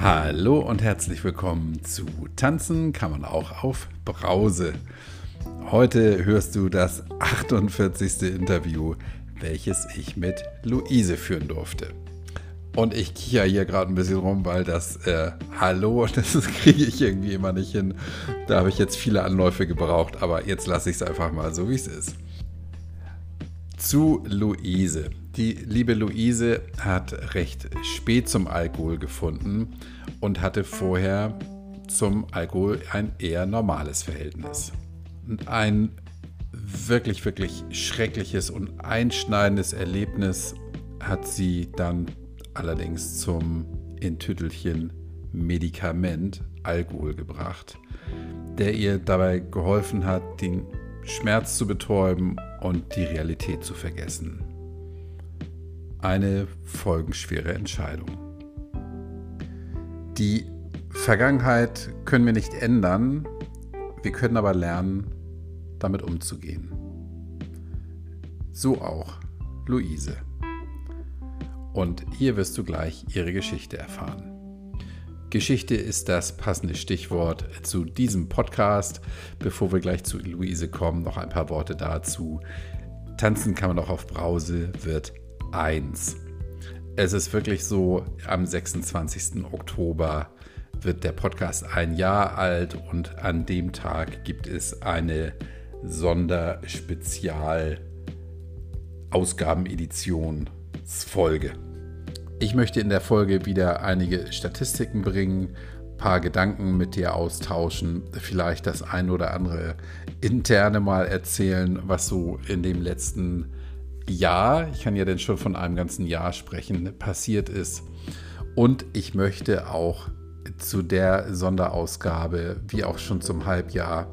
Hallo und herzlich willkommen zu Tanzen kann man auch auf Brause. Heute hörst du das 48. Interview, welches ich mit Luise führen durfte. Und ich kicher hier gerade ein bisschen rum, weil das äh, Hallo, das kriege ich irgendwie immer nicht hin. Da habe ich jetzt viele Anläufe gebraucht, aber jetzt lasse ich es einfach mal so, wie es ist. Zu Luise. Die liebe Luise hat recht spät zum Alkohol gefunden und hatte vorher zum Alkohol ein eher normales Verhältnis. Und ein wirklich, wirklich schreckliches und einschneidendes Erlebnis hat sie dann allerdings zum in Tüttelchen Medikament Alkohol gebracht, der ihr dabei geholfen hat, den Schmerz zu betäuben und die Realität zu vergessen. Eine folgenschwere Entscheidung. Die Vergangenheit können wir nicht ändern, wir können aber lernen, damit umzugehen. So auch Luise. Und hier wirst du gleich ihre Geschichte erfahren. Geschichte ist das passende Stichwort zu diesem Podcast. Bevor wir gleich zu Luise kommen, noch ein paar Worte dazu. Tanzen kann man auch auf Brause wird 1. Es ist wirklich so, am 26. Oktober wird der Podcast ein Jahr alt und an dem Tag gibt es eine Sonderspezial-Ausgabeneditionsfolge. Ich möchte in der Folge wieder einige Statistiken bringen, paar Gedanken mit dir austauschen, vielleicht das ein oder andere interne mal erzählen, was so in dem letzten Jahr, ich kann ja denn schon von einem ganzen Jahr sprechen, passiert ist. Und ich möchte auch zu der Sonderausgabe, wie auch schon zum Halbjahr,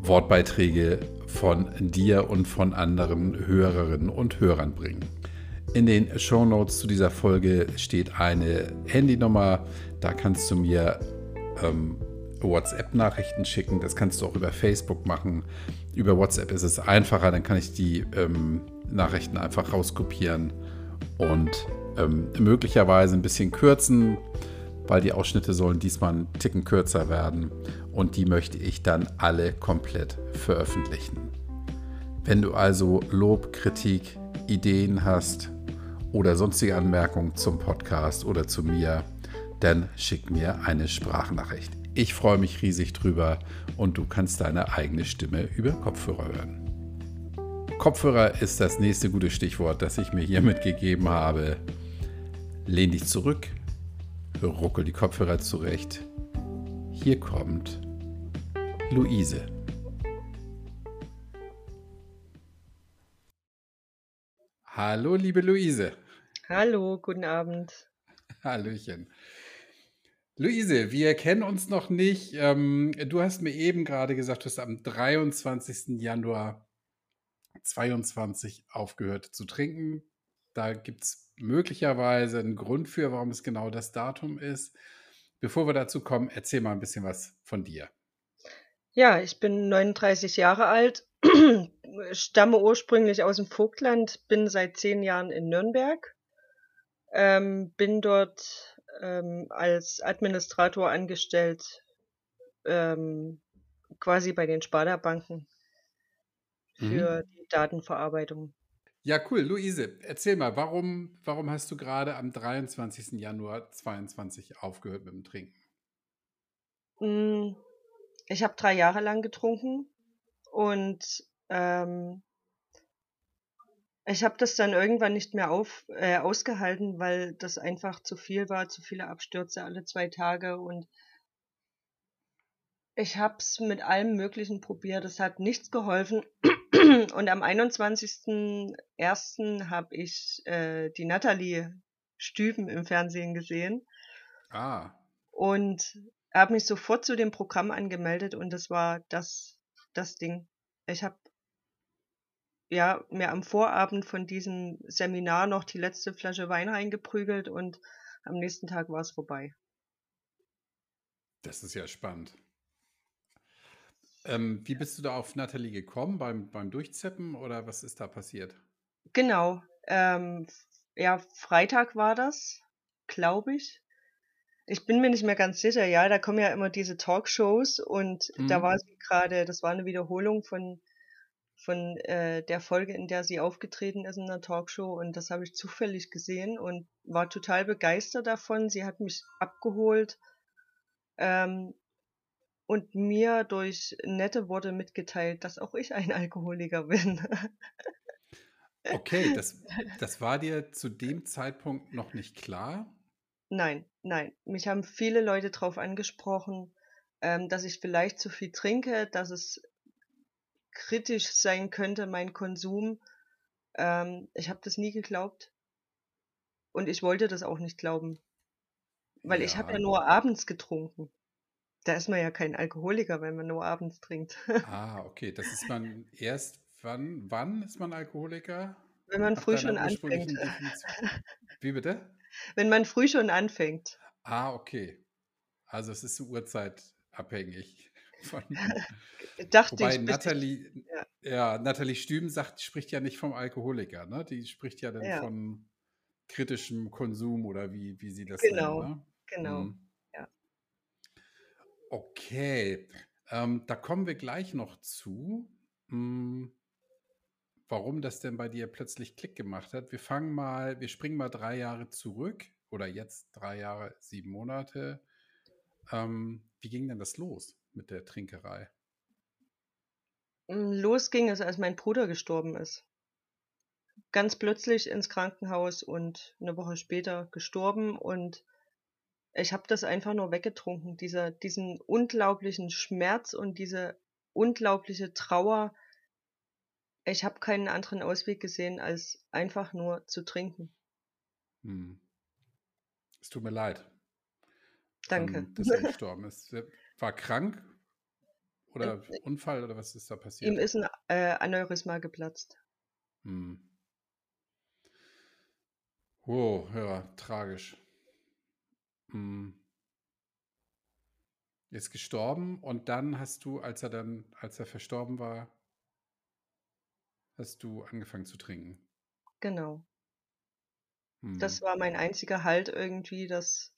Wortbeiträge von dir und von anderen Hörerinnen und Hörern bringen. In den Show Notes zu dieser Folge steht eine Handynummer. Da kannst du mir ähm, WhatsApp-Nachrichten schicken. Das kannst du auch über Facebook machen. Über WhatsApp ist es einfacher. Dann kann ich die ähm, Nachrichten einfach rauskopieren und ähm, möglicherweise ein bisschen kürzen, weil die Ausschnitte sollen diesmal einen Ticken kürzer werden. Und die möchte ich dann alle komplett veröffentlichen. Wenn du also Lob, Kritik, Ideen hast, oder sonstige Anmerkungen zum Podcast oder zu mir, dann schick mir eine Sprachnachricht. Ich freue mich riesig drüber und du kannst deine eigene Stimme über Kopfhörer hören. Kopfhörer ist das nächste gute Stichwort, das ich mir hier mitgegeben habe. Lehn dich zurück, ruckel die Kopfhörer zurecht. Hier kommt Luise. Hallo, liebe Luise. Hallo, guten Abend. Hallöchen. Luise, wir kennen uns noch nicht. Ähm, du hast mir eben gerade gesagt, du hast am 23. Januar 22 aufgehört zu trinken. Da gibt es möglicherweise einen Grund für, warum es genau das Datum ist. Bevor wir dazu kommen, erzähl mal ein bisschen was von dir. Ja, ich bin 39 Jahre alt, stamme ursprünglich aus dem Vogtland, bin seit zehn Jahren in Nürnberg ähm, bin dort ähm, als Administrator angestellt, ähm, quasi bei den Sparda-Banken für mhm. Datenverarbeitung. Ja, cool. Luise, erzähl mal, warum, warum hast du gerade am 23. Januar 22 aufgehört mit dem Trinken? Hm, ich habe drei Jahre lang getrunken und ähm, ich habe das dann irgendwann nicht mehr auf, äh, ausgehalten, weil das einfach zu viel war, zu viele Abstürze alle zwei Tage und ich habe es mit allem Möglichen probiert, es hat nichts geholfen. Und am 21.01. habe ich äh, die Natalie Stüben im Fernsehen gesehen. Ah. Und habe mich sofort zu dem Programm angemeldet und das war das, das Ding. Ich habe ja, mir am Vorabend von diesem Seminar noch die letzte Flasche Wein reingeprügelt und am nächsten Tag war es vorbei. Das ist ja spannend. Ähm, wie bist du da auf Nathalie gekommen? Beim, beim Durchzeppen oder was ist da passiert? Genau. Ähm, ja, Freitag war das, glaube ich. Ich bin mir nicht mehr ganz sicher, ja, da kommen ja immer diese Talkshows und mhm. da war sie gerade, das war eine Wiederholung von, von äh, der Folge, in der sie aufgetreten ist in der Talkshow und das habe ich zufällig gesehen und war total begeistert davon. Sie hat mich abgeholt ähm, und mir durch nette Worte mitgeteilt, dass auch ich ein Alkoholiker bin. okay, das, das war dir zu dem Zeitpunkt noch nicht klar? Nein, nein. Mich haben viele Leute darauf angesprochen, ähm, dass ich vielleicht zu viel trinke, dass es kritisch sein könnte, mein Konsum. Ähm, ich habe das nie geglaubt. Und ich wollte das auch nicht glauben. Weil ja. ich habe ja nur abends getrunken. Da ist man ja kein Alkoholiker, wenn man nur abends trinkt. ah, okay. Das ist man erst, wann, wann ist man Alkoholiker? Wenn man früh schon anfängt. Wie bitte? Wenn man früh schon anfängt. Ah, okay. Also es ist uhrzeitabhängig. Von, Dachte wobei ich. Nathalie, ja. ja, Nathalie Stüben sagt, spricht ja nicht vom Alkoholiker, ne? Die spricht ja dann ja. von kritischem Konsum oder wie, wie sie das genau, nennen. Ne? Genau, hm. Okay, ähm, da kommen wir gleich noch zu, hm, warum das denn bei dir plötzlich Klick gemacht hat. Wir fangen mal, wir springen mal drei Jahre zurück oder jetzt drei Jahre, sieben Monate. Ähm, wie ging denn das los mit der Trinkerei? Hm, los ging es, als mein Bruder gestorben ist ganz plötzlich ins Krankenhaus und eine Woche später gestorben und ich habe das einfach nur weggetrunken, dieser, diesen unglaublichen Schmerz und diese unglaubliche Trauer. Ich habe keinen anderen Ausweg gesehen, als einfach nur zu trinken. Hm. Es tut mir leid. Danke. Ähm, dass er gestorben ist. War krank oder äh, Unfall oder was ist da passiert? Ihm ist ein äh, Aneurysma geplatzt. Hm. Oh, ja, tragisch. Hm. Ist gestorben und dann hast du, als er dann, als er verstorben war, hast du angefangen zu trinken. Genau. Hm. Das war mein einziger Halt irgendwie, dass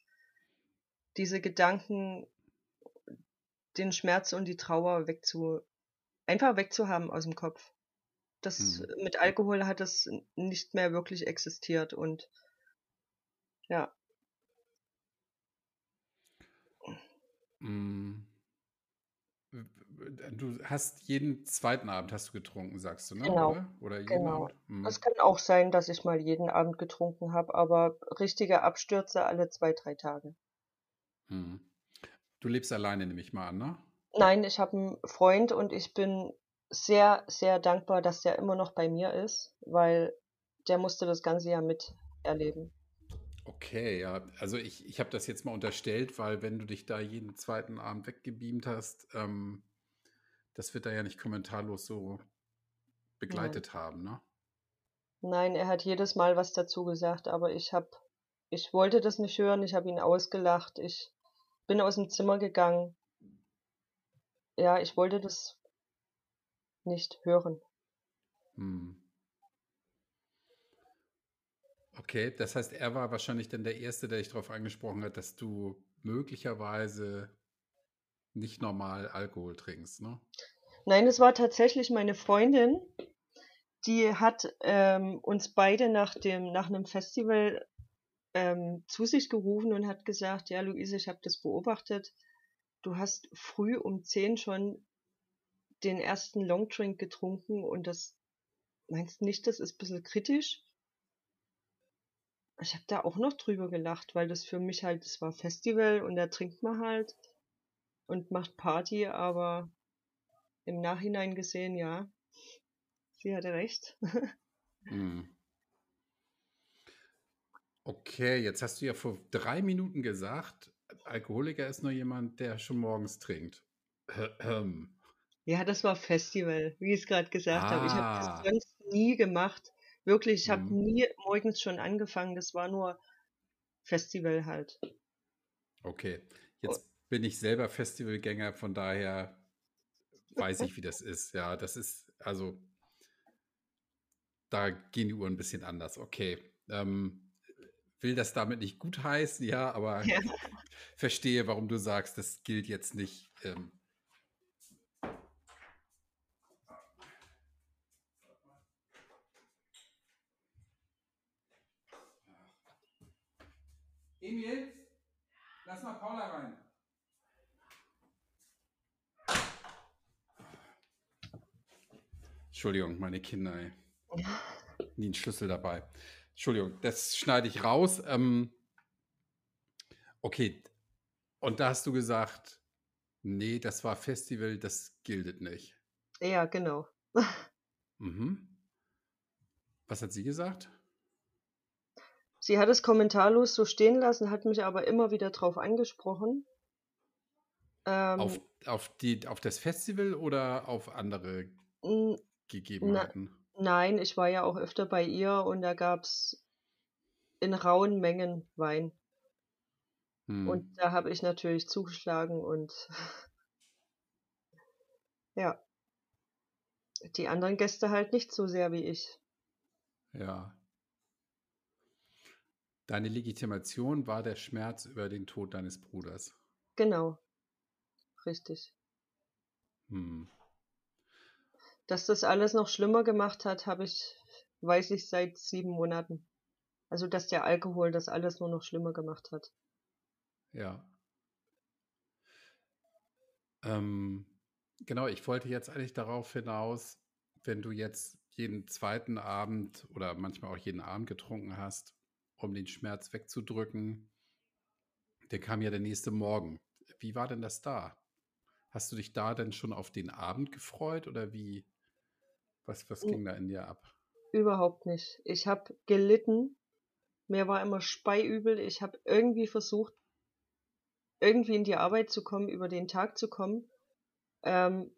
diese Gedanken, den Schmerz und die Trauer wegzu, einfach wegzuhaben aus dem Kopf. Das mhm. mit Alkohol hat das nicht mehr wirklich existiert und ja. Mhm. Du hast jeden zweiten Abend hast du getrunken, sagst du, ne? Genau. Oder, Oder jeden genau. Abend? Mhm. Es kann auch sein, dass ich mal jeden Abend getrunken habe, aber richtige Abstürze alle zwei, drei Tage. Mhm. Du lebst alleine, nehme ich mal an, ne? Nein, ich habe einen Freund und ich bin sehr, sehr dankbar, dass der immer noch bei mir ist, weil der musste das ganze Jahr miterleben. Okay, ja. Also ich, ich habe das jetzt mal unterstellt, weil wenn du dich da jeden zweiten Abend weggebeamt hast, ähm, das wird da ja nicht kommentarlos so begleitet Nein. haben, ne? Nein, er hat jedes Mal was dazu gesagt, aber ich habe, ich wollte das nicht hören, ich habe ihn ausgelacht, ich bin aus dem Zimmer gegangen. Ja, ich wollte das nicht hören. Hm. Okay, das heißt, er war wahrscheinlich dann der Erste, der dich darauf angesprochen hat, dass du möglicherweise nicht normal Alkohol trinkst, ne? Nein, es war tatsächlich meine Freundin, die hat ähm, uns beide nach dem nach einem Festival ähm, zu sich gerufen und hat gesagt, ja Luise, ich habe das beobachtet. Du hast früh um zehn schon den ersten Longdrink getrunken und das meinst nicht, das ist ein bisschen kritisch? Ich habe da auch noch drüber gelacht, weil das für mich halt, es war Festival und da trinkt man halt und macht Party, aber im Nachhinein gesehen, ja, sie hatte recht. hm. Okay, jetzt hast du ja vor drei Minuten gesagt, Alkoholiker ist nur jemand, der schon morgens trinkt. Ja, das war Festival, wie ich es gerade gesagt habe. Ich habe das Ah. sonst nie gemacht. Wirklich, ich habe Mhm. nie morgens schon angefangen. Das war nur Festival halt. Okay, jetzt bin ich selber Festivalgänger, von daher weiß ich, wie das ist. Ja, das ist, also, da gehen die Uhren ein bisschen anders. Okay. Ähm, will das damit nicht gut heißen, ja, aber ja. verstehe, warum du sagst, das gilt jetzt nicht. Ähm, Emil, lass mal Paula rein. Entschuldigung, meine Kinder, ey. Nie einen Schlüssel dabei. Entschuldigung, das schneide ich raus. Ähm, okay, und da hast du gesagt, nee, das war Festival, das gilt nicht. Ja, genau. Mhm. Was hat sie gesagt? Sie hat es kommentarlos so stehen lassen, hat mich aber immer wieder drauf angesprochen. Ähm, auf, auf, die, auf das Festival oder auf andere Gegebenheiten? Na, Nein, ich war ja auch öfter bei ihr und da gab's in rauen Mengen Wein. Hm. Und da habe ich natürlich zugeschlagen und ja. Die anderen Gäste halt nicht so sehr wie ich. Ja. Deine Legitimation war der Schmerz über den Tod deines Bruders. Genau. Richtig. Hm. Dass das alles noch schlimmer gemacht hat, habe ich, weiß ich seit sieben Monaten. Also, dass der Alkohol das alles nur noch schlimmer gemacht hat. Ja. Ähm, genau, ich wollte jetzt eigentlich darauf hinaus, wenn du jetzt jeden zweiten Abend oder manchmal auch jeden Abend getrunken hast, um den Schmerz wegzudrücken, der kam ja der nächste Morgen. Wie war denn das da? Hast du dich da denn schon auf den Abend gefreut oder wie, was, was ging da in dir ab? Überhaupt nicht. Ich habe gelitten. Mir war immer speiübel. Ich habe irgendwie versucht, irgendwie in die Arbeit zu kommen, über den Tag zu kommen. Ähm,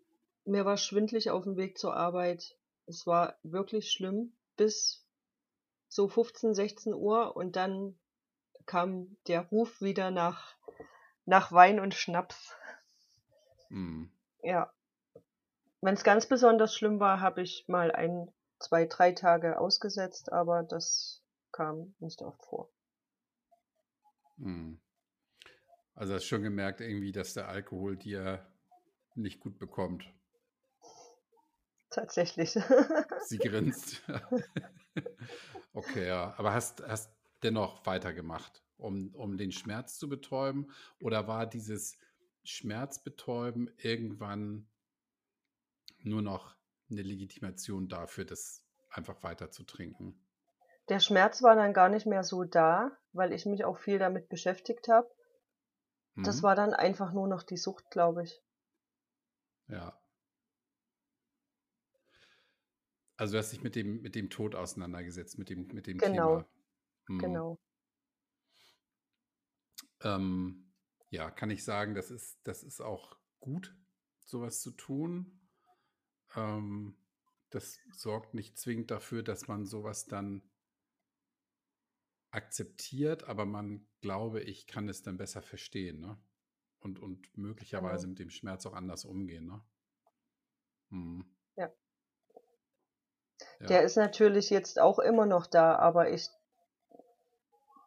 mir war schwindlig auf dem Weg zur Arbeit. Es war wirklich schlimm bis so 15, 16 Uhr und dann kam der Ruf wieder nach, nach Wein und Schnaps. Mm. Ja. Wenn es ganz besonders schlimm war, habe ich mal ein, zwei, drei Tage ausgesetzt, aber das kam nicht oft vor. Hm. Also hast schon gemerkt irgendwie, dass der Alkohol dir nicht gut bekommt. Tatsächlich. Sie grinst. okay, ja. Aber hast, hast dennoch weitergemacht, um, um den Schmerz zu betäuben? Oder war dieses Schmerzbetäuben irgendwann nur noch eine Legitimation dafür, das einfach weiter zu trinken. Der Schmerz war dann gar nicht mehr so da, weil ich mich auch viel damit beschäftigt habe. Mhm. Das war dann einfach nur noch die Sucht, glaube ich. Ja. Also du hast dich mit dem, mit dem Tod auseinandergesetzt, mit dem, mit dem genau. Thema. Mhm. Genau. Ähm, ja, kann ich sagen, das ist, das ist auch gut, sowas zu tun. Ähm, das sorgt nicht zwingend dafür, dass man sowas dann akzeptiert, aber man, glaube ich, kann es dann besser verstehen, ne? Und, und möglicherweise genau. mit dem Schmerz auch anders umgehen, ne? Hm. Ja. ja. Der ist natürlich jetzt auch immer noch da, aber ich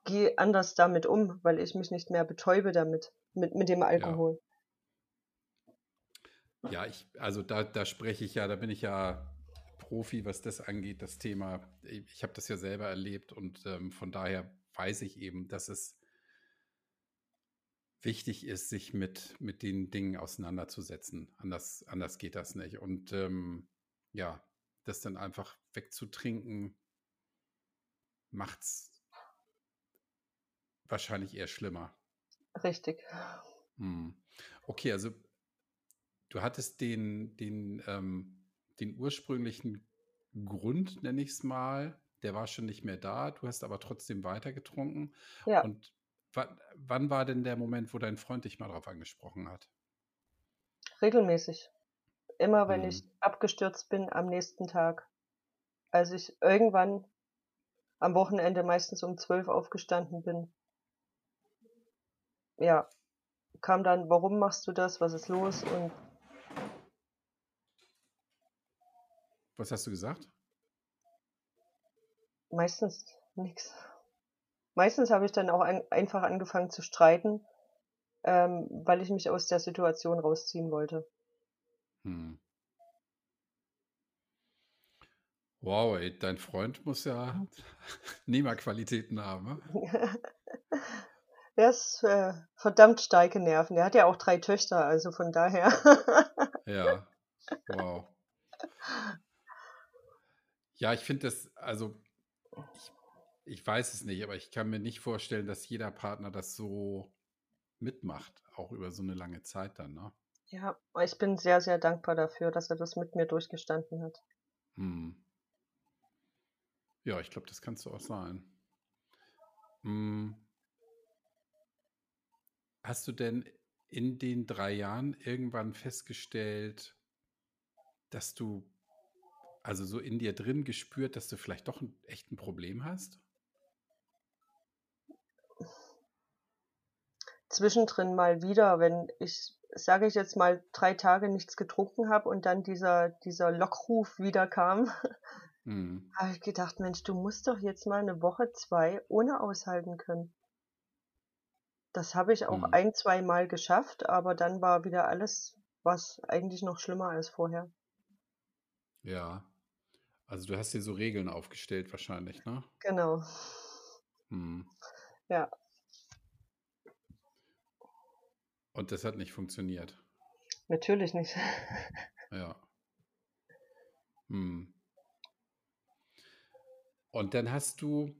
gehe anders damit um, weil ich mich nicht mehr betäube damit, mit, mit dem Alkohol. Ja, ich, also da, da spreche ich ja, da bin ich ja Profi, was das angeht, das Thema. Ich habe das ja selber erlebt und ähm, von daher weiß ich eben, dass es wichtig ist, sich mit, mit den Dingen auseinanderzusetzen. Anders, anders geht das nicht. Und ähm, ja, das dann einfach wegzutrinken, macht es wahrscheinlich eher schlimmer. Richtig. Hm. Okay, also du hattest den, den, ähm, den ursprünglichen Grund, nenne ich es mal, der war schon nicht mehr da, du hast aber trotzdem weiter getrunken. Ja. Und wann war denn der Moment, wo dein Freund dich mal darauf angesprochen hat? Regelmäßig. Immer wenn hm. ich abgestürzt bin am nächsten Tag. Als ich irgendwann am Wochenende meistens um zwölf aufgestanden bin. Ja, kam dann, warum machst du das, was ist los? Und Was hast du gesagt? Meistens nichts. Meistens habe ich dann auch ein, einfach angefangen zu streiten, ähm, weil ich mich aus der Situation rausziehen wollte. Hm. Wow, ey, dein Freund muss ja Nehmerqualitäten haben. Ne? er ist äh, verdammt starke Nerven. Er hat ja auch drei Töchter, also von daher. ja, wow. Ja, ich finde das, also ich, ich weiß es nicht, aber ich kann mir nicht vorstellen, dass jeder Partner das so mitmacht, auch über so eine lange Zeit dann, ne? Ja, ich bin sehr, sehr dankbar dafür, dass er das mit mir durchgestanden hat. Hm. Ja, ich glaube, das kannst du auch sein. Hm. Hast du denn in den drei Jahren irgendwann festgestellt, dass du also so in dir drin gespürt, dass du vielleicht doch ein, echt ein Problem hast? Zwischendrin mal wieder, wenn ich, sage ich jetzt mal, drei Tage nichts getrunken habe und dann dieser, dieser Lockruf wieder kam, mhm. habe ich gedacht, Mensch, du musst doch jetzt mal eine Woche, zwei ohne aushalten können. Das habe ich auch mhm. ein, zwei Mal geschafft, aber dann war wieder alles, was eigentlich noch schlimmer als vorher. Ja. Also du hast dir so Regeln aufgestellt wahrscheinlich, ne? Genau. Hm. Ja. Und das hat nicht funktioniert. Natürlich nicht. ja. Hm. Und dann hast du,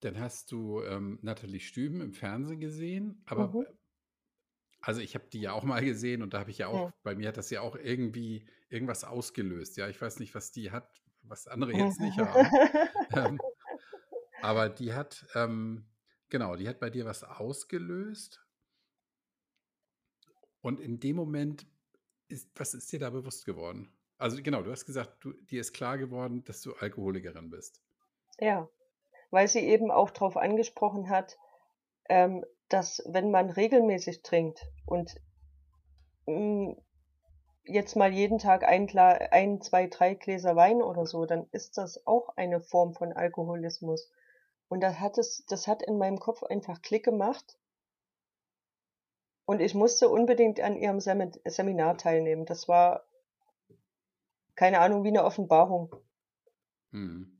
dann hast du ähm, Nathalie Stüben im Fernsehen gesehen, aber mhm. also ich habe die ja auch mal gesehen und da habe ich ja auch, ja. bei mir hat das ja auch irgendwie irgendwas ausgelöst. Ja, ich weiß nicht, was die hat, was andere jetzt nicht haben. ähm, aber die hat, ähm, genau, die hat bei dir was ausgelöst. Und in dem Moment ist, was ist dir da bewusst geworden? Also genau, du hast gesagt, du, dir ist klar geworden, dass du Alkoholikerin bist. Ja, weil sie eben auch darauf angesprochen hat, ähm, dass wenn man regelmäßig trinkt und mh, mm, jetzt mal jeden Tag ein, ein, zwei, drei Gläser Wein oder so, dann ist das auch eine Form von Alkoholismus. Und das hat es, das hat in meinem Kopf einfach Klick gemacht. Und ich musste unbedingt an ihrem Seminar teilnehmen. Das war, keine Ahnung, wie eine Offenbarung. Hm.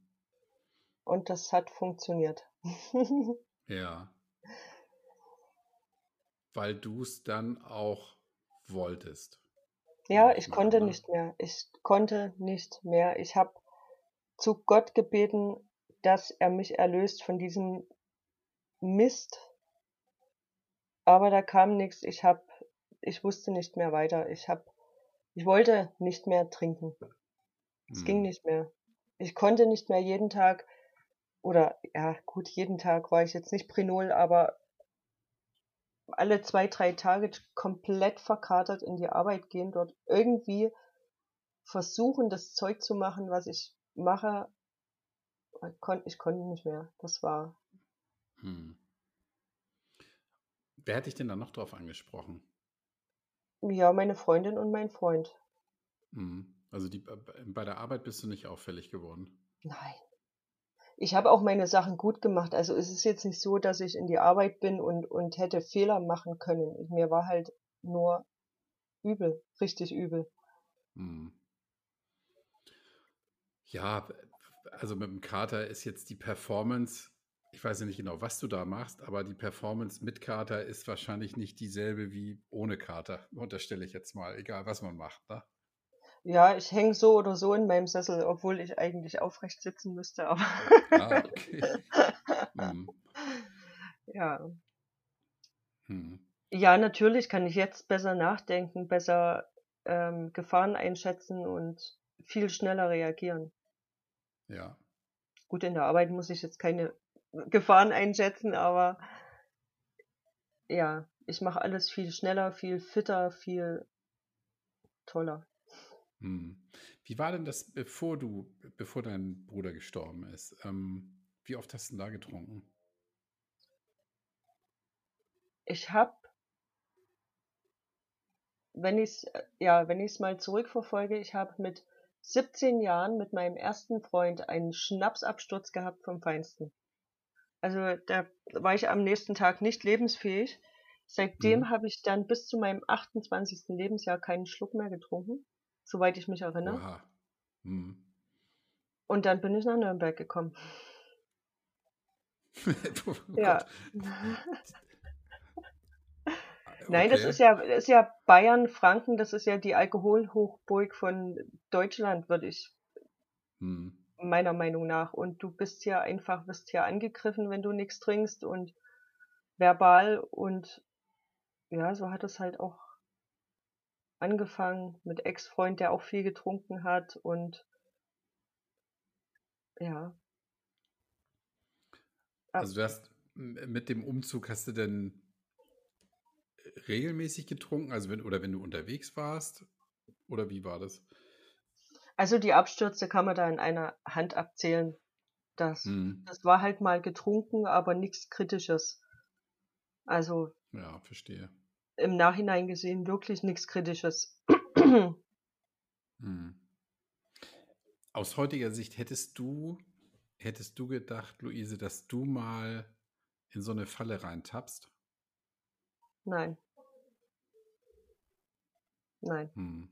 Und das hat funktioniert. ja. Weil du es dann auch wolltest. Ja, ich konnte ne? nicht mehr. Ich konnte nicht mehr. Ich habe zu Gott gebeten, dass er mich erlöst von diesem Mist. Aber da kam nichts. Ich hab, ich wusste nicht mehr weiter. Ich hab, ich wollte nicht mehr trinken. Es hm. ging nicht mehr. Ich konnte nicht mehr jeden Tag oder ja, gut, jeden Tag war ich jetzt nicht Prinol, aber alle zwei, drei Tage komplett verkatert in die Arbeit gehen, dort irgendwie versuchen, das Zeug zu machen, was ich mache. Ich konnte nicht mehr. Das war. Hm. Wer hätte ich denn da noch drauf angesprochen? Ja, meine Freundin und mein Freund. Hm. Also die, bei der Arbeit bist du nicht auffällig geworden? Nein ich habe auch meine Sachen gut gemacht. Also es ist jetzt nicht so, dass ich in die Arbeit bin und, und hätte Fehler machen können. Mir war halt nur übel, richtig übel. Hm. Ja, also mit dem Kater ist jetzt die Performance, ich weiß ja nicht genau, was du da machst, aber die Performance mit Kater ist wahrscheinlich nicht dieselbe wie ohne Kater. Unterstelle ich jetzt mal, egal was man macht. Ne? Ja, ich hänge so oder so in meinem Sessel, obwohl ich eigentlich aufrecht sitzen müsste, aber. ah, okay. Hm. Ja. Hm. Ja, natürlich kann ich jetzt besser nachdenken, besser ähm, Gefahren einschätzen und viel schneller reagieren. Ja. Gut, in der Arbeit muss ich jetzt keine Gefahren einschätzen, aber ja, ich mache alles viel schneller, viel fitter, viel toller. Hm. Wie war denn das, bevor du, bevor dein Bruder gestorben ist? Ähm, wie oft hast du denn da getrunken? Ich habe, wenn ich ja, wenn ich es mal zurückverfolge, ich habe mit 17 Jahren mit meinem ersten Freund einen Schnapsabsturz gehabt vom Feinsten. Also da war ich am nächsten Tag nicht lebensfähig. Seitdem Mhm. habe ich dann bis zu meinem 28. Lebensjahr keinen Schluck mehr getrunken, soweit ich mich erinnere. Oha. Hm. Und dann bin ich nach Nürnberg gekommen. oh Ja. Nein, das Okay. ist ja, das ist ja Bayern, Franken, das ist ja die Alkoholhochburg von Deutschland, würde ich Hm. Meiner Meinung nach. Und du bist ja einfach, wirst ja angegriffen, wenn du nichts trinkst und verbal und ja, so hat es halt auch angefangen mit Ex-Freund, der auch viel getrunken hat und ja. Also du hast mit dem Umzug hast du denn regelmäßig getrunken, also wenn oder wenn du unterwegs warst oder wie war das? Also die Abstürze kann man da in einer Hand abzählen. Das, Hm. das war halt mal getrunken, aber nichts Kritisches. Also Ja, verstehe. im Nachhinein gesehen wirklich nichts Kritisches. Hm. Aus heutiger Sicht hättest du, hättest du gedacht, Luise, dass du mal in so eine Falle reintappst? Nein. Nein. Hm.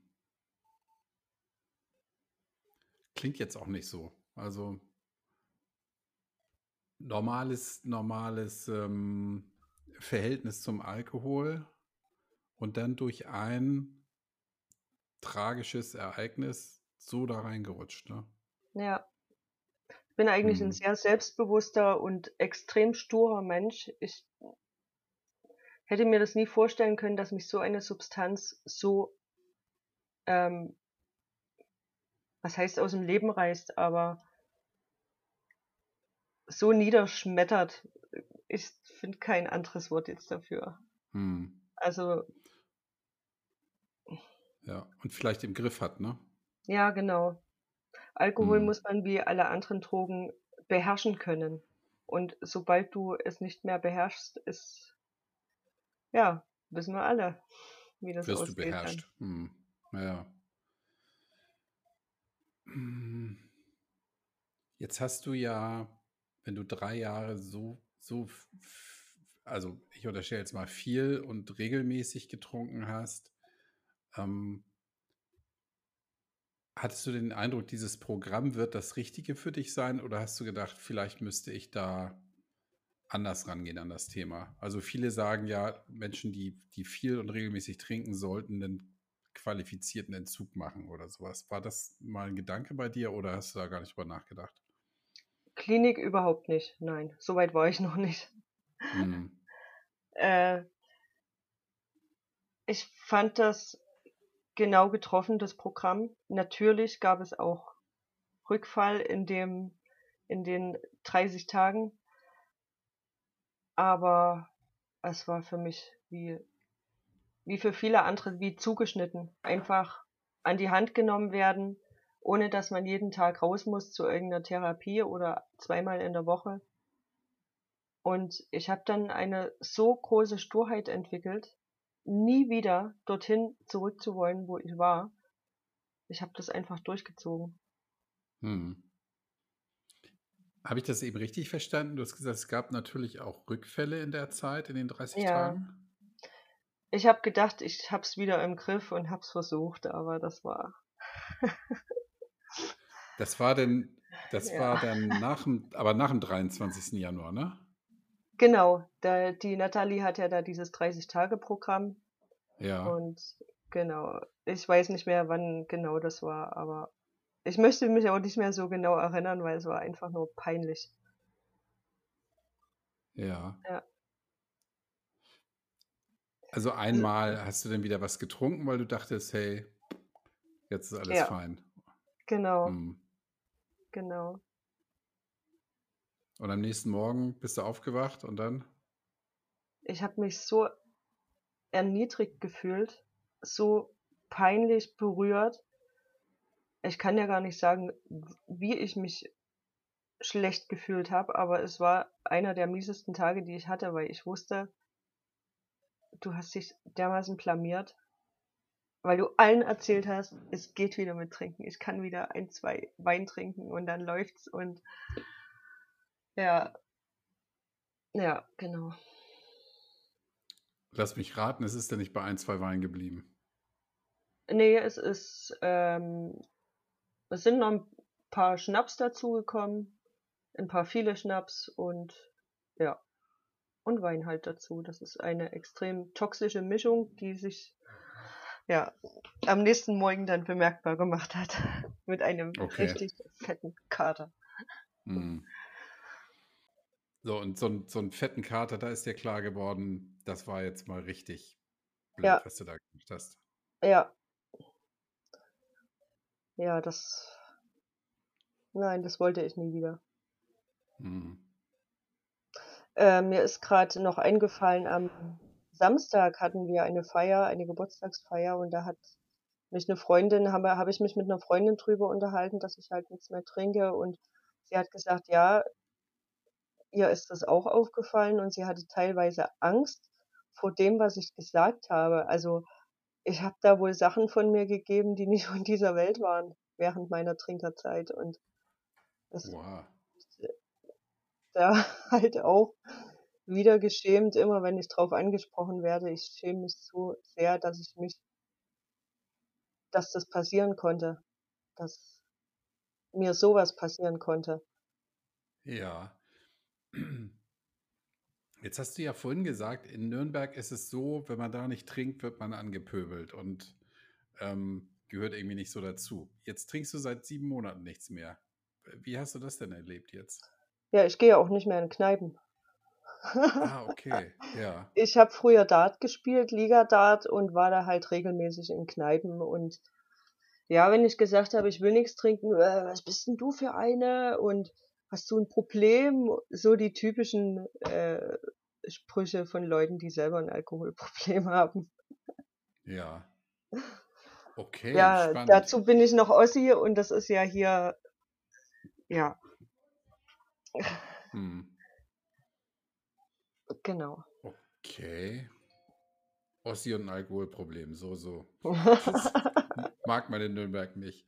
Klingt jetzt auch nicht so. Also normales, normales ähm, Verhältnis zum Alkohol und dann durch ein tragisches Ereignis so da reingerutscht. Ne? Ja. Ich bin eigentlich ein Hm. sehr selbstbewusster und extrem sturer Mensch. Ich hätte mir das nie vorstellen können, dass mich so eine Substanz so, ähm, was heißt aus dem Leben reißt, aber so niederschmettert. Ich finde kein anderes Wort jetzt dafür. Hm. Also, Ja, und vielleicht im Griff hat, ne? ja, genau. Alkohol Hm. muss man wie alle anderen Drogen beherrschen können. Und sobald du es nicht mehr beherrschst, ist, ja, wissen wir alle, wie das Wirst du beherrscht. Hm. Ja. Hm. Jetzt hast du ja, wenn du drei Jahre so, so, also ich unterstelle jetzt mal viel und regelmäßig getrunken hast, ähm, hattest du den Eindruck, dieses Programm wird das Richtige für dich sein oder hast du gedacht, vielleicht müsste ich da anders rangehen an das Thema? Also viele sagen ja, Menschen, die, die viel und regelmäßig trinken, sollten einen qualifizierten Entzug machen oder sowas. War das mal ein Gedanke bei dir oder hast du da gar nicht drüber nachgedacht? Klinik überhaupt nicht, nein, so weit war ich noch nicht. Hm. Äh, ich fand das genau getroffen, das Programm. Natürlich gab es auch Rückfall in dem, in den 30 Tagen, aber es war für mich wie, wie für viele andere, wie zugeschnitten. Einfach an die Hand genommen werden, ohne dass man jeden Tag raus muss zu irgendeiner Therapie oder zweimal in der Woche. Und ich habe dann eine so große Sturheit entwickelt, nie wieder dorthin zurück zu wollen, wo ich war. Ich habe das einfach durchgezogen. Hm. Habe ich das eben richtig verstanden? Du hast gesagt, es gab natürlich auch Rückfälle in der Zeit, in den 30 Ja. Tagen. Ich habe gedacht, ich hab's wieder im Griff und hab's versucht, aber das war Das war denn, das Ja. war dann nach dem, aber nach dem 23. Januar, ne? genau. Da, die Nathalie hat ja da dieses 30-Tage-Programm Ja. und genau. Ich weiß nicht mehr, wann genau das war, aber ich möchte mich auch nicht mehr so genau erinnern, weil es war einfach nur peinlich. Ja. Ja. Also einmal hast du dann wieder was getrunken, weil du dachtest, hey, jetzt ist alles Ja. fein. Genau, Hm. genau. Und am nächsten Morgen bist du aufgewacht und dann? Ich habe mich so erniedrigt gefühlt, so peinlich berührt. Ich kann ja gar nicht sagen, wie ich mich schlecht gefühlt habe, aber es war einer der miesesten Tage, die ich hatte, weil ich wusste, du hast dich dermaßen blamiert, weil du allen erzählt hast, es geht wieder mit Trinken, ich kann wieder ein, zwei Wein trinken und dann läuft's und ja, Ja, genau. Lass mich raten, es ist ja nicht bei ein, zwei Weinen geblieben. Nee, es ist, ähm, es sind noch ein paar Schnaps dazugekommen, ein paar viele Schnaps und ja, und Wein halt dazu. Das ist eine extrem toxische Mischung, die sich ja am nächsten Morgen dann bemerkbar gemacht hat. Mit einem Okay. richtig fetten Kater. Hm. So, und so, ein- so einen fetten Kater, da ist dir klar geworden, das war jetzt mal richtig blöd, Ja. was du da gemacht hast. Ja. Ja, das. Nein, das wollte ich nie wieder. Hm. Äh, mir ist gerade noch eingefallen, am Samstag hatten wir eine Feier, eine Geburtstagsfeier und da hat mich eine Freundin, habe, habe ich mich mit einer Freundin drüber unterhalten, dass ich halt nichts mehr trinke und sie hat gesagt, ja, ihr ist das auch aufgefallen und sie hatte teilweise Angst vor dem, was ich gesagt habe. Also ich habe da wohl Sachen von mir gegeben, die nicht von dieser Welt waren während meiner Trinkerzeit und das Wow. Da halt auch wieder geschämt, immer wenn ich drauf angesprochen werde. Ich schäme mich so sehr, dass ich mich, dass das passieren konnte, dass mir sowas passieren konnte. Ja. Jetzt hast du ja vorhin gesagt, in Nürnberg ist es so, wenn man da nicht trinkt, wird man angepöbelt und ähm, gehört irgendwie nicht so dazu. Jetzt trinkst du seit sieben Monaten nichts mehr. Wie hast du das denn erlebt jetzt? Ja, ich gehe auch nicht mehr in Kneipen. Ah, okay, ja. Ich habe früher Dart gespielt, Liga-Dart und war da halt regelmäßig in Kneipen und ja, wenn ich gesagt habe, ich will nichts trinken, äh, was bist denn du für eine und hast du ein Problem? So die typischen äh, Sprüche von Leuten, die selber ein Alkoholproblem haben. Ja. Okay, Ja, spannend. dazu bin ich noch Ossi und das ist ja hier, ja, Hm. genau. Okay. Ossi und ein Alkoholproblem, so, so. Mag man in Nürnberg nicht.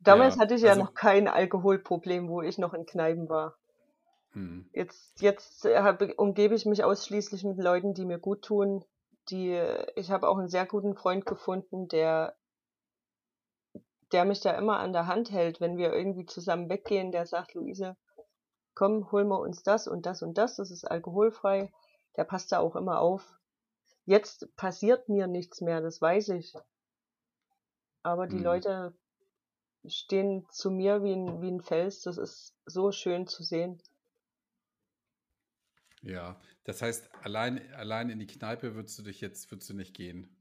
Damals Ja, hatte ich ja also- noch kein Alkoholproblem, wo ich noch in Kneipen war. Hm. Jetzt, jetzt äh, hab, umgebe ich mich ausschließlich mit Leuten, die mir gut tun. Die, ich habe auch einen sehr guten Freund gefunden, der, der mich da immer an der Hand hält, wenn wir irgendwie zusammen weggehen. Der sagt, Luise, komm, holen wir uns das und das und das. Das ist alkoholfrei. Der passt da auch immer auf. Jetzt passiert mir nichts mehr, das weiß ich. Aber die Hm. Leute stehen zu mir wie ein, wie ein Fels. Das ist so schön zu sehen. Ja, das heißt, allein, allein in die Kneipe würdest du dich jetzt, würdest du nicht gehen.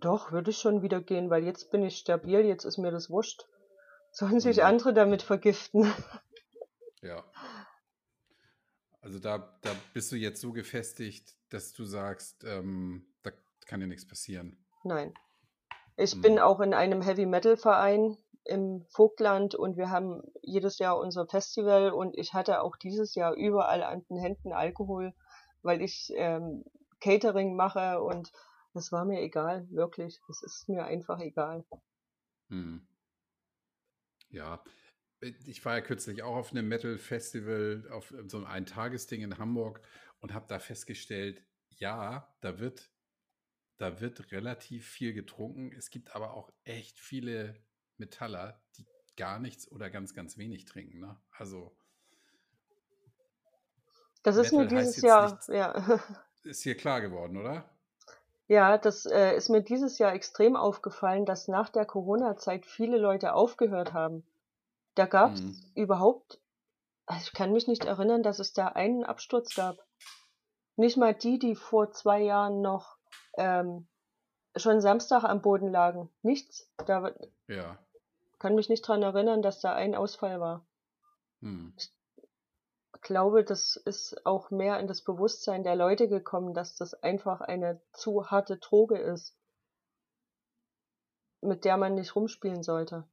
Doch, würde ich schon wieder gehen, weil jetzt bin ich stabil, jetzt ist mir das wurscht. Sollen sich Mhm. andere damit vergiften? Ja. Also da, da bist du jetzt so gefestigt, dass du sagst, ähm, da kann dir nichts passieren. Nein. Ich Hm. bin auch in einem Heavy Metal Verein im Vogtland und wir haben jedes Jahr unser Festival und ich hatte auch dieses Jahr überall an den Händen Alkohol, weil ich ähm, Catering mache und das war mir egal, wirklich. Es ist mir einfach egal. Hm. Ja, ich war ja kürzlich auch auf einem Metal-Festival, auf so einem Eintagesding in Hamburg und habe da festgestellt, ja, da wird, da wird relativ viel getrunken. Es gibt aber auch echt viele Metaller, die gar nichts oder ganz, ganz wenig trinken. Ne? Also Das ist mir Metal heißt dieses Jahr, nichts- ja. ist hier klar geworden, oder? Ja, das äh, ist mir dieses Jahr extrem aufgefallen, dass nach der Corona-Zeit viele Leute aufgehört haben. Da gab es Mhm. überhaupt, also ich kann mich nicht erinnern, dass es da einen Absturz gab. Nicht mal die, die vor zwei Jahren noch ähm, schon Samstag am Boden lagen. Nichts. Da Ja. kann mich nicht dran erinnern, dass da ein Ausfall war. Hm. Ich glaube, das ist auch mehr in das Bewusstsein der Leute gekommen, dass das einfach eine zu harte Droge ist, mit der man nicht rumspielen sollte.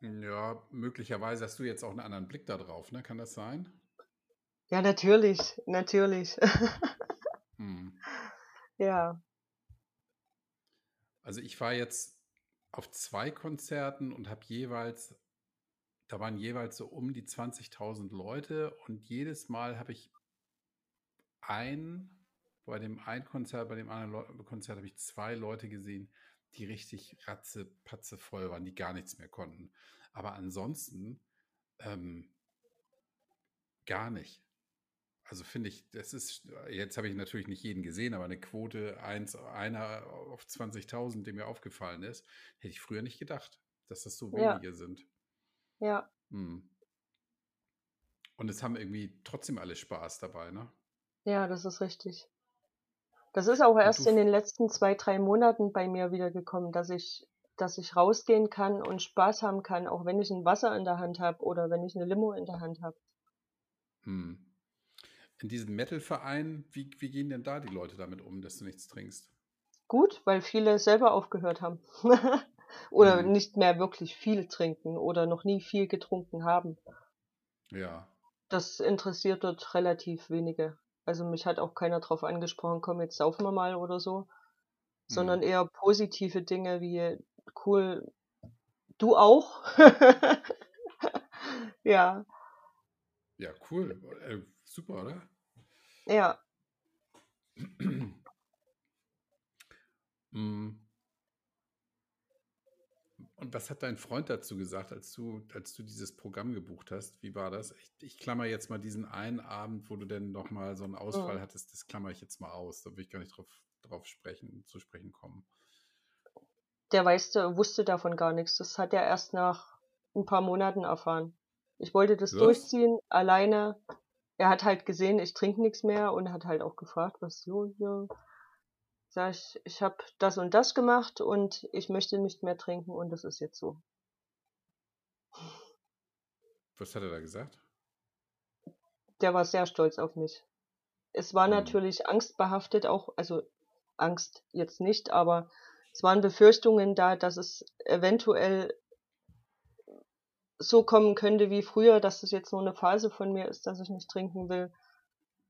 Ja, möglicherweise hast du jetzt auch einen anderen Blick da drauf, ne? Kann das sein? Ja, natürlich, natürlich. Hm. ja, Also ich war jetzt auf zwei Konzerten und habe jeweils da waren jeweils so um die 20.000 Leute und jedes Mal habe ich ein, bei dem einen Konzert, bei dem anderen Konzert habe ich zwei Leute gesehen, die richtig ratzepatze voll waren, die gar nichts mehr konnten. Aber ansonsten ähm, gar nicht. Also finde ich, das ist, jetzt habe ich natürlich nicht jeden gesehen, aber eine Quote 1, einer auf 20.000, die mir aufgefallen ist, hätte ich früher nicht gedacht, dass das so wenige ja. sind. Ja. Hm. Und es haben irgendwie trotzdem alle Spaß dabei, ne? Ja, das ist richtig. Das ist auch erst in den letzten zwei, drei Monaten bei mir wieder gekommen, dass ich, dass ich rausgehen kann und Spaß haben kann, auch wenn ich ein Wasser in der Hand habe oder wenn ich eine Limo in der Hand habe. Hm. In diesem Metal-Verein, wie, wie gehen denn da die Leute damit um, dass du nichts trinkst? Gut, weil viele selber aufgehört haben. oder hm. nicht mehr wirklich viel trinken oder noch nie viel getrunken haben. Ja. Das interessiert dort relativ wenige. Also mich hat auch keiner drauf angesprochen, komm, jetzt saufen wir mal oder so. Sondern hm. eher positive Dinge wie cool, du auch. ja. Ja, cool. Äh, super, oder? Ja. mm. Und was hat dein Freund dazu gesagt, als du, als du dieses Programm gebucht hast? Wie war das? Ich, ich klammer jetzt mal diesen einen Abend, wo du denn noch mal so einen Ausfall mhm. hattest, das klammer ich jetzt mal aus. Da will ich gar nicht drauf, drauf sprechen, zu sprechen kommen. Der weißte, wusste davon gar nichts. Das hat er erst nach ein paar Monaten erfahren. Ich wollte das was? durchziehen, alleine. Er hat halt gesehen, ich trinke nichts mehr und hat halt auch gefragt, was so hier Sag ich, ich habe das und das gemacht und ich möchte nicht mehr trinken und das ist jetzt so. Was hat er da gesagt? Der war sehr stolz auf mich. Es war hm. natürlich angstbehaftet auch, also Angst jetzt nicht, aber es waren Befürchtungen da, dass es eventuell so kommen könnte wie früher, dass es jetzt nur eine Phase von mir ist, dass ich nicht trinken will.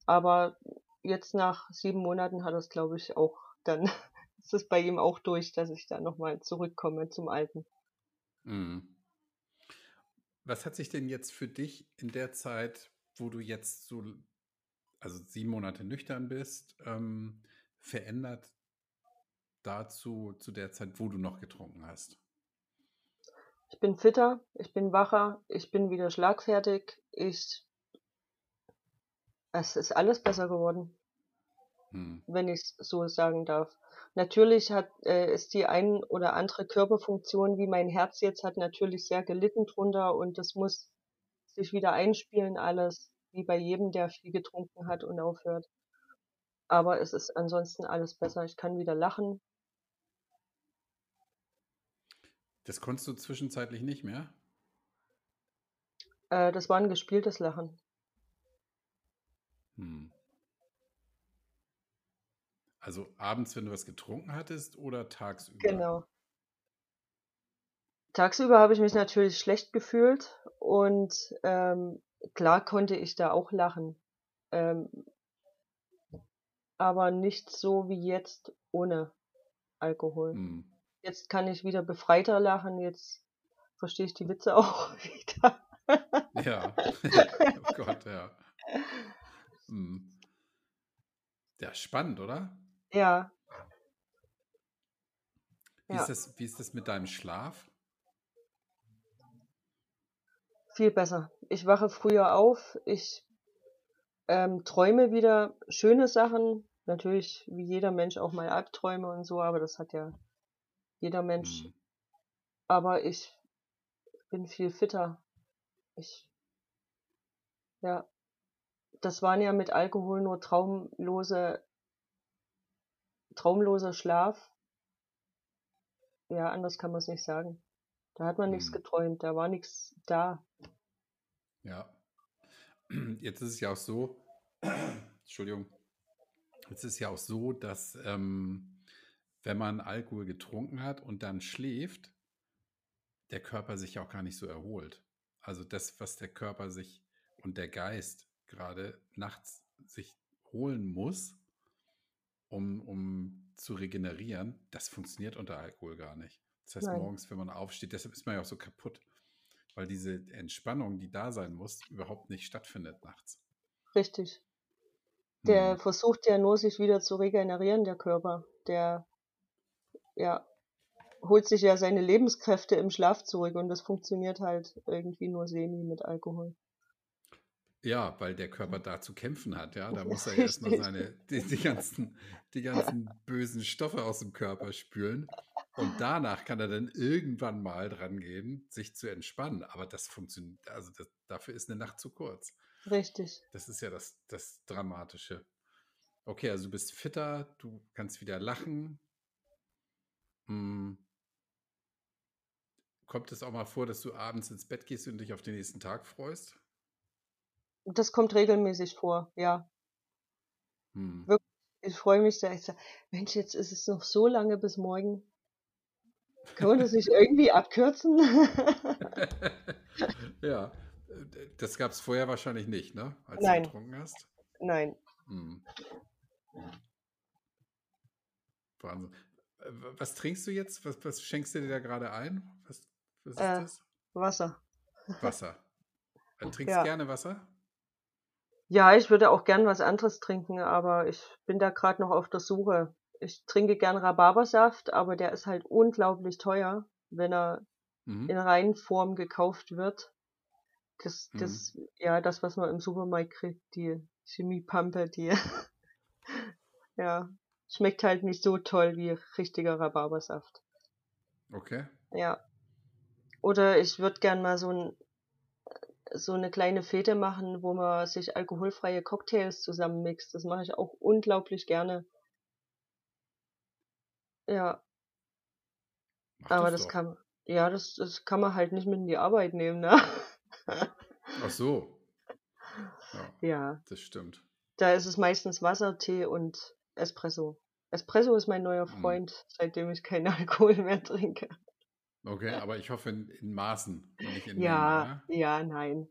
Aber jetzt nach sieben Monaten hat er es, glaube ich, auch dann ist es bei ihm auch durch, dass ich da nochmal zurückkomme zum Alten. Mhm. Was hat sich denn jetzt für dich in der Zeit, wo du jetzt so, also sieben Monate nüchtern bist, ähm, verändert dazu, zu der Zeit, wo du noch getrunken hast? Ich bin fitter, ich bin wacher, ich bin wieder schlagfertig, ich. Es ist alles besser geworden hm. wenn ich es so sagen darf. Natürlich hat, äh, ist die ein oder andere Körperfunktion, wie mein Herz jetzt, hat natürlich sehr gelitten drunter und das muss sich wieder einspielen alles, wie bei jedem, der viel getrunken hat und aufhört. Aber es ist ansonsten alles besser. Ich kann wieder lachen. Das konntest du zwischenzeitlich nicht mehr? Äh, das war ein gespieltes Lachen. Hm. Also abends, wenn du was getrunken hattest oder tagsüber? Genau. Tagsüber habe ich mich natürlich schlecht gefühlt und ähm, klar konnte ich da auch lachen. Ähm, aber nicht so wie jetzt ohne Alkohol. Hm. Jetzt kann ich wieder befreiter lachen, jetzt verstehe ich die Witze auch wieder. ja, oh Gott, ja. Hm. Ja, spannend, oder? Ja. Wie, ja. Ist das, wie ist das mit deinem Schlaf? Viel besser. Ich wache früher auf, ich ähm, träume wieder schöne Sachen. Natürlich, wie jeder Mensch auch mal Albträume und so, aber das hat ja jeder Mensch. Hm. Aber ich bin viel fitter. Ich, ja, das waren ja mit Alkohol nur traumlose traumloser Schlaf. Ja, anders kann man es nicht sagen. Da hat man hm. nichts geträumt, da war nichts da. Ja. Jetzt ist es ja auch so, Entschuldigung, jetzt ist es ja auch so, dass ähm, wenn man Alkohol getrunken hat und dann schläft, der Körper sich auch gar nicht so erholt. Also das, was der Körper sich und der Geist gerade nachts sich holen muss, um, um zu regenerieren, das funktioniert unter Alkohol gar nicht. Das heißt, Nein. morgens, wenn man aufsteht, deshalb ist man ja auch so kaputt. weil diese Entspannung, die da sein muss, überhaupt nicht stattfindet nachts. Richtig. Der Hm. versucht ja nur, sich wieder zu regenerieren, der Körper. Der, ja, holt sich ja seine Lebenskräfte im Schlaf zurück und das funktioniert halt irgendwie nur semi mit Alkohol. Ja, weil der Körper da zu kämpfen hat, ja. Da muss er erstmal seine, die, die ganzen, die ganzen bösen Stoffe aus dem Körper spülen. Und danach kann er dann irgendwann mal dran gehen, sich zu entspannen. Aber das funktioniert, also das, dafür ist eine Nacht zu kurz. Richtig. Das ist ja das, das Dramatische. Okay, also du bist fitter, du kannst wieder lachen. Hm. Kommt es auch mal vor, dass du abends ins Bett gehst und dich auf den nächsten Tag freust? Das kommt regelmäßig vor, ja. Hm. Ich freue mich sehr. Ich sage, Mensch, jetzt ist es noch so lange bis morgen. Kann man das nicht irgendwie abkürzen? ja, das gab es vorher wahrscheinlich nicht, ne? Als Nein. du getrunken hast. Nein. Hm. Wahnsinn. Was trinkst du jetzt? Was, was schenkst du dir da gerade ein? Was, was ist Äh, das? Wasser. Wasser. Äh, Trinkst Ja. gerne Wasser? Ja, ich würde auch gern was anderes trinken, aber ich bin da gerade noch auf der Suche. Ich trinke gern Rhabarbersaft, aber der ist halt unglaublich teuer, wenn er Mhm. in Reinform gekauft wird. Das, Mhm. das, ja, das, was man im Supermarkt kriegt, die Chemiepampe, die, ja, schmeckt halt nicht so toll wie richtiger Rhabarbersaft. Okay. Ja. Oder ich würde gern mal so ein, so eine kleine Fete machen, wo man sich alkoholfreie Cocktails zusammenmixt. Das mache ich auch unglaublich gerne. Ja, Mach aber das das kann, ja, das, das kann man halt nicht mit in die Arbeit nehmen, ne? Ach so. Ja, Ja, das stimmt. da ist es meistens Wasser, Tee und Espresso. Espresso ist mein neuer Mhm. Freund, seitdem ich keinen Alkohol mehr trinke. Okay, aber ich hoffe in, in Maßen und nicht in Ja, Mengen, ja, nein.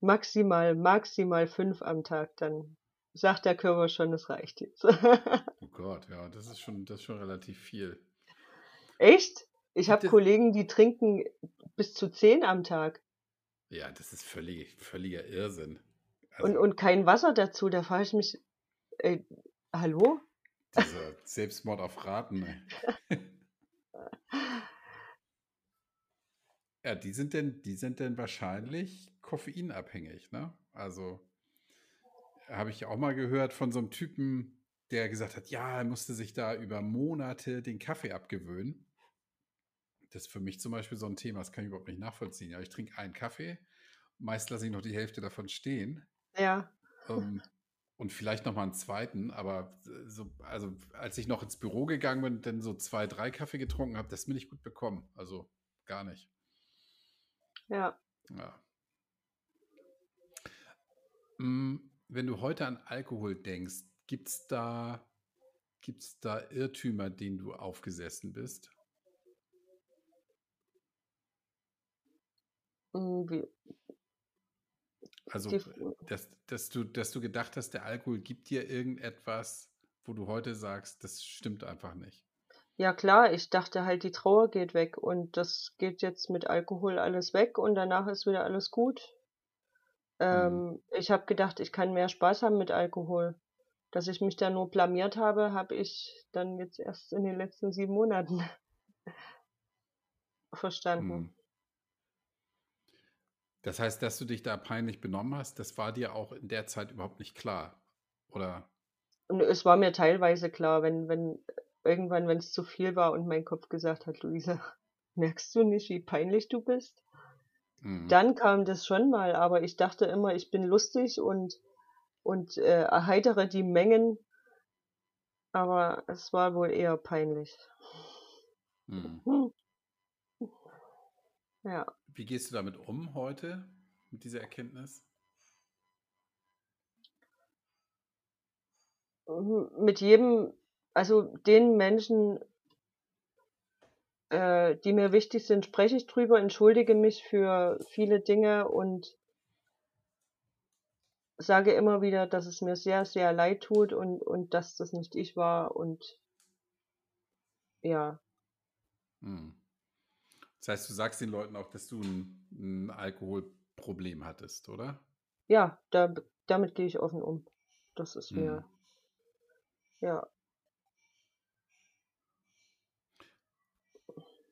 Maximal, maximal fünf am Tag, dann sagt der Körper schon, es reicht jetzt. Oh Gott, ja, das ist schon, das ist schon relativ viel. Echt? Ich habe Kollegen, die trinken bis zu zehn am Tag Ja, das ist völlig, völliger Irrsinn. und, Also, und kein Wasser dazu. Da frage ich mich, äh, hallo? dieser Selbstmord auf Raten. Ja, die sind denn, die sind denn wahrscheinlich koffeinabhängig, ne? Also habe ich auch mal gehört von so einem Typen, der gesagt hat, ja, er musste sich da über Monate den Kaffee abgewöhnen. Das ist für mich zum Beispiel so ein Thema, das kann ich überhaupt nicht nachvollziehen. Ja, ich trinke einen Kaffee, meist lasse ich noch die Hälfte davon stehen. Ja, Ähm, und vielleicht noch mal einen zweiten, aber so, also als ich noch ins Büro gegangen bin, dann so zwei, drei Kaffee getrunken habe, das mir nicht gut bekommen. Also gar nicht. Ja. Ja. Mm, Wenn du heute an Alkohol denkst, gibt es da, gibt's da Irrtümer, denen du aufgesessen bist? Wie, Also, dass, dass du, dass du gedacht hast, der Alkohol gibt dir irgendetwas, wo du heute sagst, das stimmt einfach nicht. Ja klar, ich dachte halt, die Trauer geht weg und das geht jetzt mit Alkohol alles weg und danach ist wieder alles gut. Mhm. Ähm, ich habe gedacht, ich kann mehr Spaß haben mit Alkohol. Dass ich mich da nur blamiert habe, habe ich dann jetzt erst in den letzten sieben Monaten verstanden. Hm. Das heißt, dass du dich da peinlich benommen hast, das war dir auch in der Zeit überhaupt nicht klar, oder? Und es war mir teilweise klar, wenn, wenn irgendwann, wenn es zu viel war und mein Kopf gesagt hat, Luisa, merkst du nicht, wie peinlich du bist? Mhm. Dann kam das schon mal, aber ich dachte immer, ich bin lustig und, und äh, erheitere die Mengen, aber es war wohl eher peinlich. Mhm. Hm. Ja. Wie gehst du damit um heute, mit dieser Erkenntnis? Mit jedem, also den Menschen, äh, die mir wichtig sind, spreche ich drüber, entschuldige mich für viele Dinge und sage immer wieder, dass es mir sehr, sehr leid tut und, und dass das nicht ich war und ja, Mhm. Das heißt, du sagst den Leuten auch, dass du ein, ein Alkoholproblem hattest, oder? Ja, da, damit gehe ich offen um. Das ist hm. mir, ja.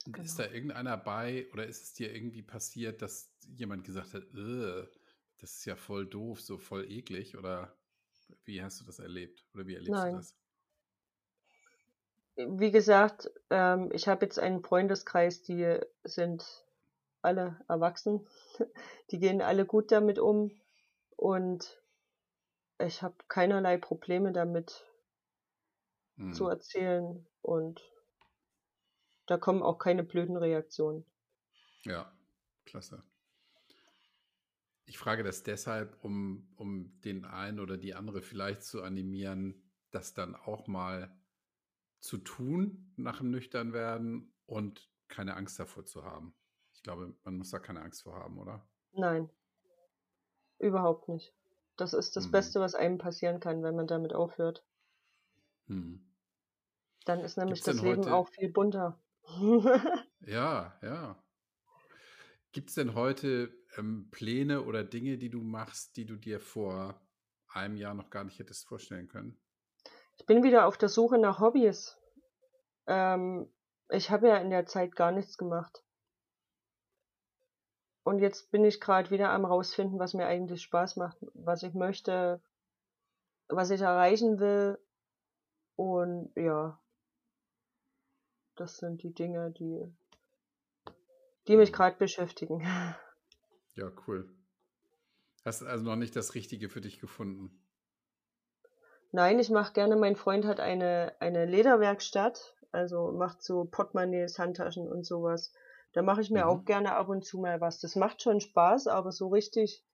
Genau. Ist da irgendeiner bei oder ist es dir irgendwie passiert, dass jemand gesagt hat, das ist ja voll doof, so voll eklig? Oder wie hast du das erlebt? Oder wie erlebst Nein. du das? Wie gesagt, ähm, ich habe jetzt einen Freundeskreis, die sind alle erwachsen. Die gehen alle gut damit um. Und ich habe keinerlei Probleme damit hm. zu erzählen. Und da kommen auch keine blöden Reaktionen. Ja, klasse. Ich frage das deshalb, um, um den einen oder die andere vielleicht zu animieren, das dann auch mal zu tun nach dem Nüchternwerden und keine Angst davor zu haben. Ich glaube, man muss da keine Angst vor haben, oder? Nein, überhaupt nicht. Das ist das hm. Beste, was einem passieren kann, wenn man damit aufhört. Hm. Dann ist nämlich das Leben heute... auch viel bunter. ja, ja. Gibt es denn heute ähm, Pläne oder Dinge, die du machst, die du dir vor einem Jahr noch gar nicht hättest vorstellen können? Ich bin wieder auf der Suche nach Hobbys. Ähm, ich habe ja in der Zeit gar nichts gemacht. Und jetzt bin ich gerade wieder am rausfinden, was mir eigentlich Spaß macht, was ich möchte, was ich erreichen will. Und ja, das sind die Dinge, die, die mich gerade beschäftigen. Ja, cool. Hast also noch nicht das Richtige für dich gefunden? Nein, ich mache gerne, mein Freund hat eine, eine Lederwerkstatt, also macht so Portemonnaies, Handtaschen und sowas. Da mache ich mir mhm. auch gerne ab und zu mal was. Das macht schon Spaß, aber so richtig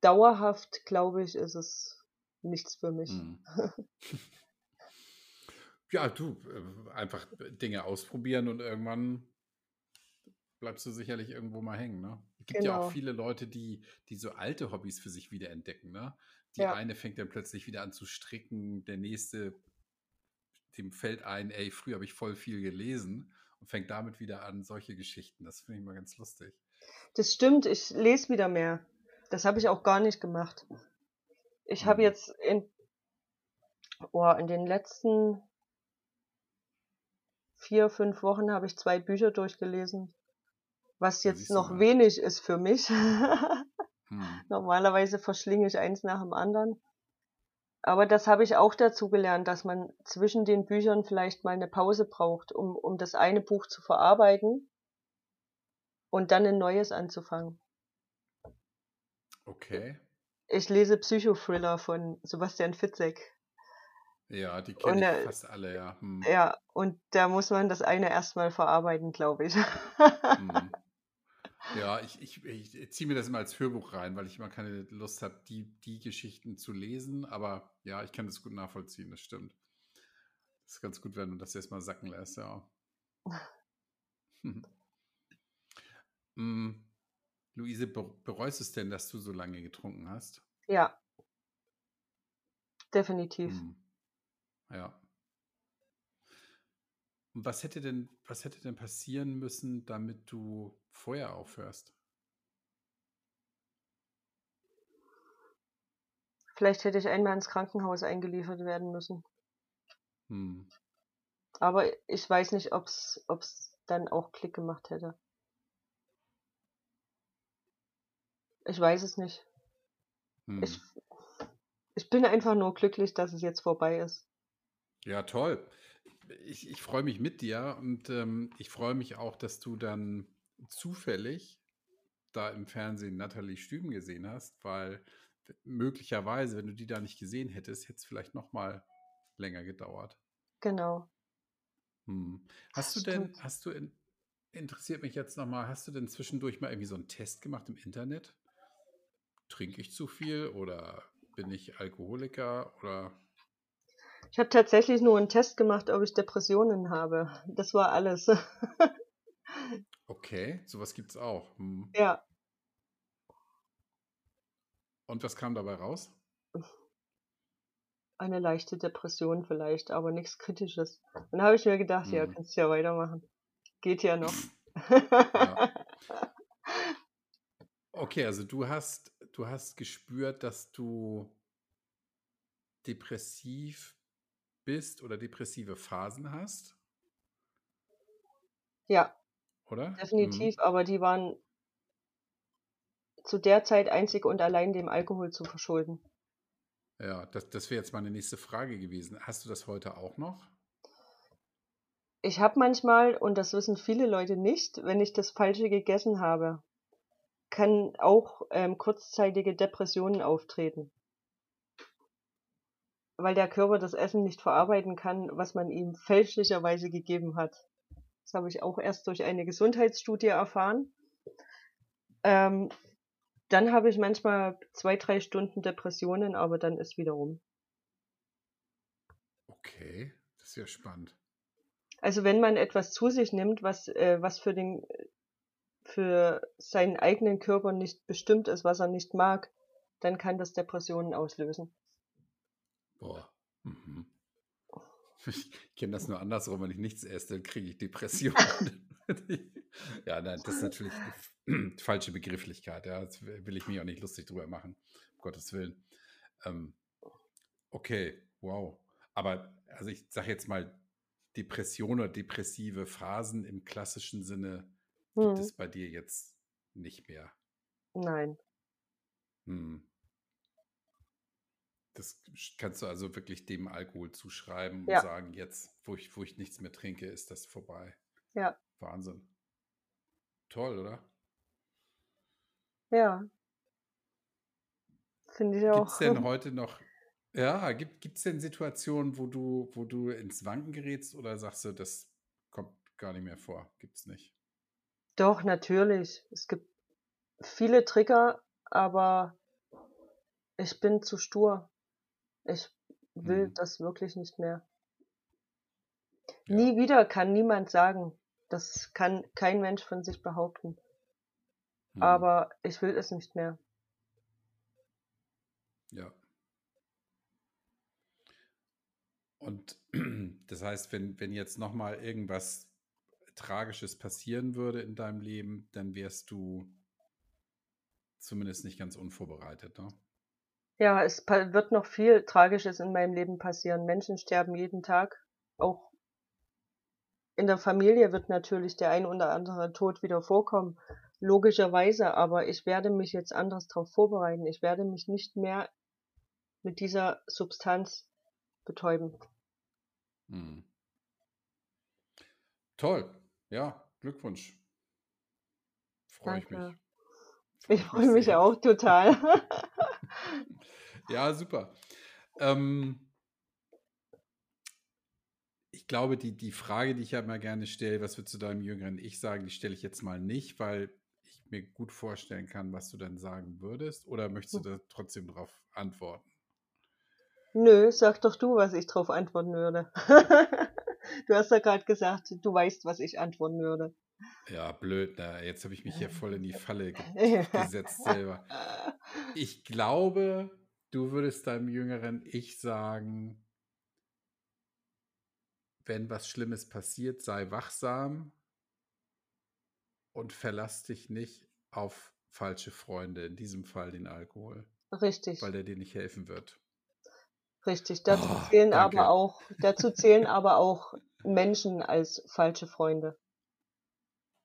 dauerhaft, glaube ich, ist es nichts für mich. Mhm. Ja, du, äh, einfach Dinge ausprobieren und irgendwann bleibst du sicherlich irgendwo mal hängen. Ne? Es gibt genau. ja auch genau. viele Leute, die, die so alte Hobbys für sich wiederentdecken. Ne? Die ja. eine fängt dann plötzlich wieder an zu stricken, der nächste, dem fällt ein, ey, früher habe ich voll viel gelesen und fängt damit wieder an, solche Geschichten. Das finde ich mal ganz lustig. Das stimmt, ich lese wieder mehr. Das habe ich auch gar nicht gemacht. Ich habe mhm. jetzt in, oh, in den letzten vier, fünf Wochen habe ich zwei Bücher durchgelesen, was jetzt noch mal. wenig ist für mich. hm. Normalerweise verschlinge ich eins nach dem anderen. Aber das habe ich auch dazu gelernt, dass man zwischen den Büchern vielleicht mal eine Pause braucht, um, um das eine Buch zu verarbeiten und dann ein neues anzufangen. Okay. Ich lese Psychothriller von Sebastian Fitzek. Ja, die kenne ich äh, fast alle, ja. Hm. Ja, und da muss man das eine erstmal verarbeiten, glaube ich. hm. Ja, ich, ich, ich ziehe mir das immer als Hörbuch rein, weil ich immer keine Lust habe, die, die Geschichten zu lesen. Aber ja, ich kann das gut nachvollziehen, das stimmt. Das ist ganz gut, wenn du das erstmal sacken lässt, ja. hm. Luise, bereust es denn, dass du so lange getrunken hast? Ja. Definitiv. Hm. Ja. Und was hätte denn, was hätte denn passieren müssen, damit du vorher aufhörst? Vielleicht hätte ich einmal ins Krankenhaus eingeliefert werden müssen. Hm. Aber ich weiß nicht, ob es dann auch Klick gemacht hätte. Ich weiß es nicht. Hm. Ich, ich bin einfach nur glücklich, dass es jetzt vorbei ist. Ja, toll. Ich, ich freue mich mit dir und ähm, ich freue mich auch, dass du dann zufällig da im Fernsehen Nathalie Stüben gesehen hast, weil möglicherweise, wenn du die da nicht gesehen hättest, hätte es vielleicht noch mal länger gedauert. Genau. Hm. Hast du denn, hast du, in, interessiert mich jetzt noch mal, hast du denn zwischendurch mal irgendwie so einen Test gemacht im Internet? Trinke ich zu viel oder bin ich Alkoholiker oder ich habe tatsächlich nur einen Test gemacht, ob ich Depressionen habe. Das war alles. okay, sowas gibt's auch. Hm. Ja. Und was kam dabei raus? Eine leichte Depression vielleicht, aber nichts Kritisches. Dann habe ich mir gedacht, hm. ja, kannst du ja weitermachen. Geht ja noch. Ja. Okay, also du hast, du hast gespürt, dass du depressiv bist oder depressive Phasen hast, Ja, oder? Mhm. definitiv, aber die waren zu der Zeit einzig und allein dem Alkohol zu verschulden. Ja, das, das wäre jetzt meine nächste Frage gewesen. Hast du das heute auch noch? Ich habe manchmal, und das wissen viele Leute nicht, wenn ich das Falsche gegessen habe, kann auch ähm, kurzzeitige Depressionen auftreten. Weil der Körper das Essen nicht verarbeiten kann, was man ihm fälschlicherweise gegeben hat. Das habe ich auch erst durch eine Gesundheitsstudie erfahren. Ähm, dann habe ich manchmal zwei, drei Stunden Depressionen, aber dann ist wieder rum. Okay, das ist ja spannend. Also wenn man etwas zu sich nimmt, was, äh, was für den, für seinen eigenen Körper nicht bestimmt ist, was er nicht mag, dann kann das Depressionen auslösen. Boah. Mhm. Ich kenne das nur andersrum, wenn ich nichts esse, dann kriege ich Depressionen. ja, nein, das ist natürlich die falsche Begrifflichkeit. Ja, das will ich mich auch nicht lustig drüber machen, um Gottes Willen. Ähm, okay, wow. Aber also ich sage jetzt mal, Depression oder depressive Phasen im klassischen Sinne gibt Hm. es bei dir jetzt nicht mehr. Nein. Hm. Das kannst du also wirklich dem Alkohol zuschreiben und Ja. sagen, jetzt, wo ich, wo ich nichts mehr trinke, ist das vorbei. Ja. Wahnsinn. Toll, oder? Ja. Finde ich Gibt es auch. denn heute noch, ja, gibt es denn Situationen, wo du, wo du ins Wanken gerätst oder sagst du, das kommt gar nicht mehr vor? Gibt es nicht? Doch, natürlich. Es gibt viele Trigger, aber ich bin zu stur. Ich will Hm. das wirklich nicht mehr. Ja. Nie wieder kann niemand sagen. Das kann kein Mensch von sich behaupten. Hm. Aber ich will es nicht mehr. Ja. Und das heißt, wenn, wenn jetzt nochmal irgendwas Tragisches passieren würde in deinem Leben, dann wärst du zumindest nicht ganz unvorbereitet, ne? Ja, es wird noch viel Tragisches in meinem Leben passieren. Menschen sterben jeden Tag. Auch in der Familie wird natürlich der ein oder andere Tod wieder vorkommen. Logischerweise, aber ich werde mich jetzt anders darauf vorbereiten. Ich werde mich nicht mehr mit dieser Substanz betäuben. Hm. Toll. Ja, Glückwunsch. Freue ich mich. Ich freue mich auch total. Ja, super. Ähm, ich glaube, die, die Frage, die ich ja immer gerne stelle, was würdest du deinem jüngeren Ich sagen, die stelle ich jetzt mal nicht, weil ich mir gut vorstellen kann, was du dann sagen würdest. Oder möchtest du da trotzdem drauf antworten? Nö, sag doch du, was ich drauf antworten würde. Du hast ja gerade gesagt, du weißt, was ich antworten würde. Ja, blöd, na, jetzt habe ich mich hier voll in die Falle ge gesetzt selber. Ich glaube, du würdest deinem jüngeren Ich sagen, wenn was Schlimmes passiert, sei wachsam und verlass dich nicht auf falsche Freunde, in diesem Fall den Alkohol, Richtig. weil der dir nicht helfen wird. Richtig, dazu Oh, zählen danke. aber auch, dazu zählen aber auch Menschen als falsche Freunde.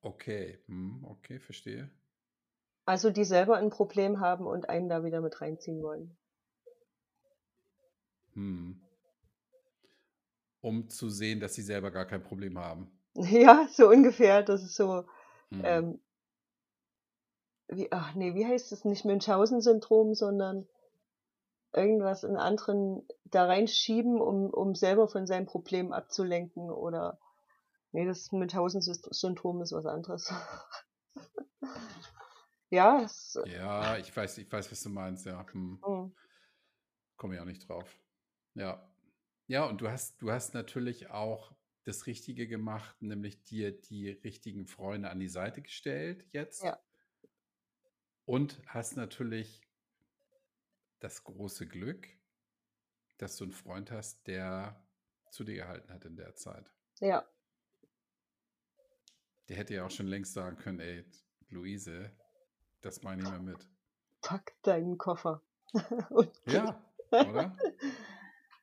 Okay, hm, okay, verstehe. Also die selber ein Problem haben und einen da wieder mit reinziehen wollen. Hm. Um zu sehen, dass sie selber gar kein Problem haben. Ja, so ungefähr. Das ist so, Hm. ähm, wie, ach nee, wie heißt es? Nicht Münchhausen-Syndrom, sondern irgendwas in anderen da reinschieben, um, um selber von seinem Problem abzulenken oder nee, das Münchhausen-Syndrom ist was anderes. ja, es, Ja, ich weiß, ich weiß, was du meinst, ja. Hm. hm, Komme ich auch nicht drauf. Ja. Ja, und du hast, du hast natürlich auch das Richtige gemacht, nämlich dir die richtigen Freunde an die Seite gestellt jetzt. Ja. Und hast natürlich das große Glück, dass du einen Freund hast, der zu dir gehalten hat in der Zeit. ja, Der hätte ja auch schon längst sagen können, ey, Luise, das meine ich mal mit. Pack deinen Koffer. ja, oder?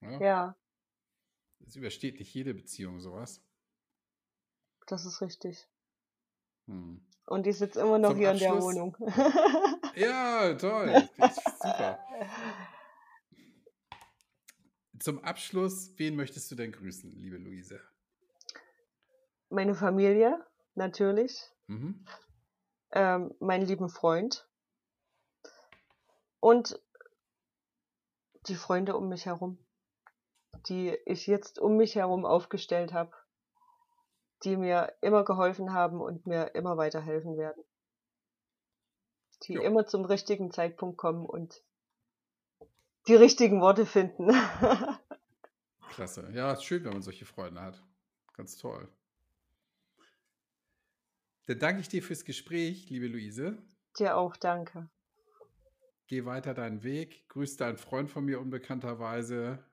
Ja. ja. Es übersteht nicht jede Beziehung sowas. Das ist richtig. Hm. Und die sitzt immer noch Zum hier Abschluss, in der Wohnung. ja, toll. Super. Zum Abschluss, wen möchtest du denn grüßen, liebe Luise? Meine Familie, natürlich. Mhm. Ähm, meinen lieben Freund. Und die Freunde um mich herum, die ich jetzt um mich herum aufgestellt habe, die mir immer geholfen haben und mir immer weiterhelfen werden. Die jo. immer zum richtigen Zeitpunkt kommen und die richtigen Worte finden. Klasse. Ja, ist schön, wenn man solche Freunde hat. Ganz toll. Dann danke ich dir fürs Gespräch, liebe Luise. Dir auch, danke. Geh weiter deinen Weg. Grüß deinen Freund von mir unbekannterweise.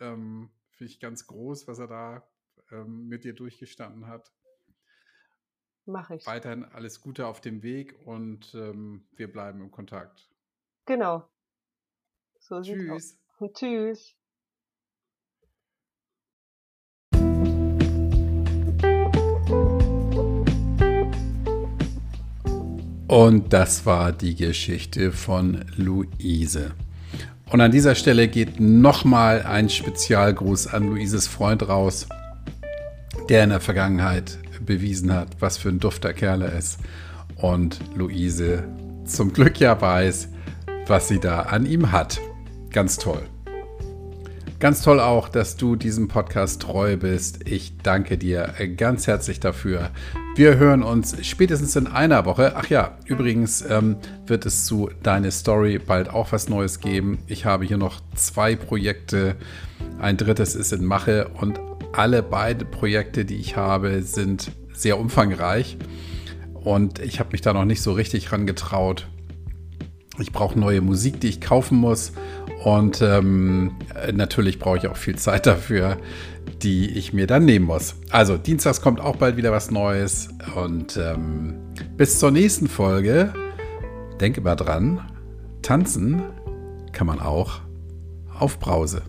Ähm, Finde ich ganz groß, was er da ähm, mit dir durchgestanden hat. Mache ich. Weiterhin alles Gute auf dem Weg und ähm, wir bleiben im Kontakt. Genau. So Tschüss. Tschüss. Und das war die Geschichte von Luise. Und an dieser Stelle geht nochmal ein Spezialgruß an Luises Freund raus, der in der Vergangenheit bewiesen hat, was für ein dufter Kerl er ist. Und Luise zum Glück ja weiß, was sie da an ihm hat. Ganz toll. Ganz toll auch, dass du diesem Podcast treu bist. Ich danke dir ganz herzlich dafür. Wir hören uns spätestens in einer Woche. Ach ja, übrigens ähm, wird es zu Deine Story bald auch was Neues geben. Ich habe hier noch zwei Projekte. Ein drittes ist in Mache und alle beide Projekte, die ich habe, sind sehr umfangreich. Und ich habe mich da noch nicht so richtig rangetraut. Ich brauche neue Musik, die ich kaufen muss. Und ähm, natürlich brauche ich auch viel Zeit dafür, die ich mir dann nehmen muss. Also, dienstags kommt auch bald wieder was Neues. Und ähm, bis zur nächsten Folge, denke mal dran, tanzen kann man auch auf Brause.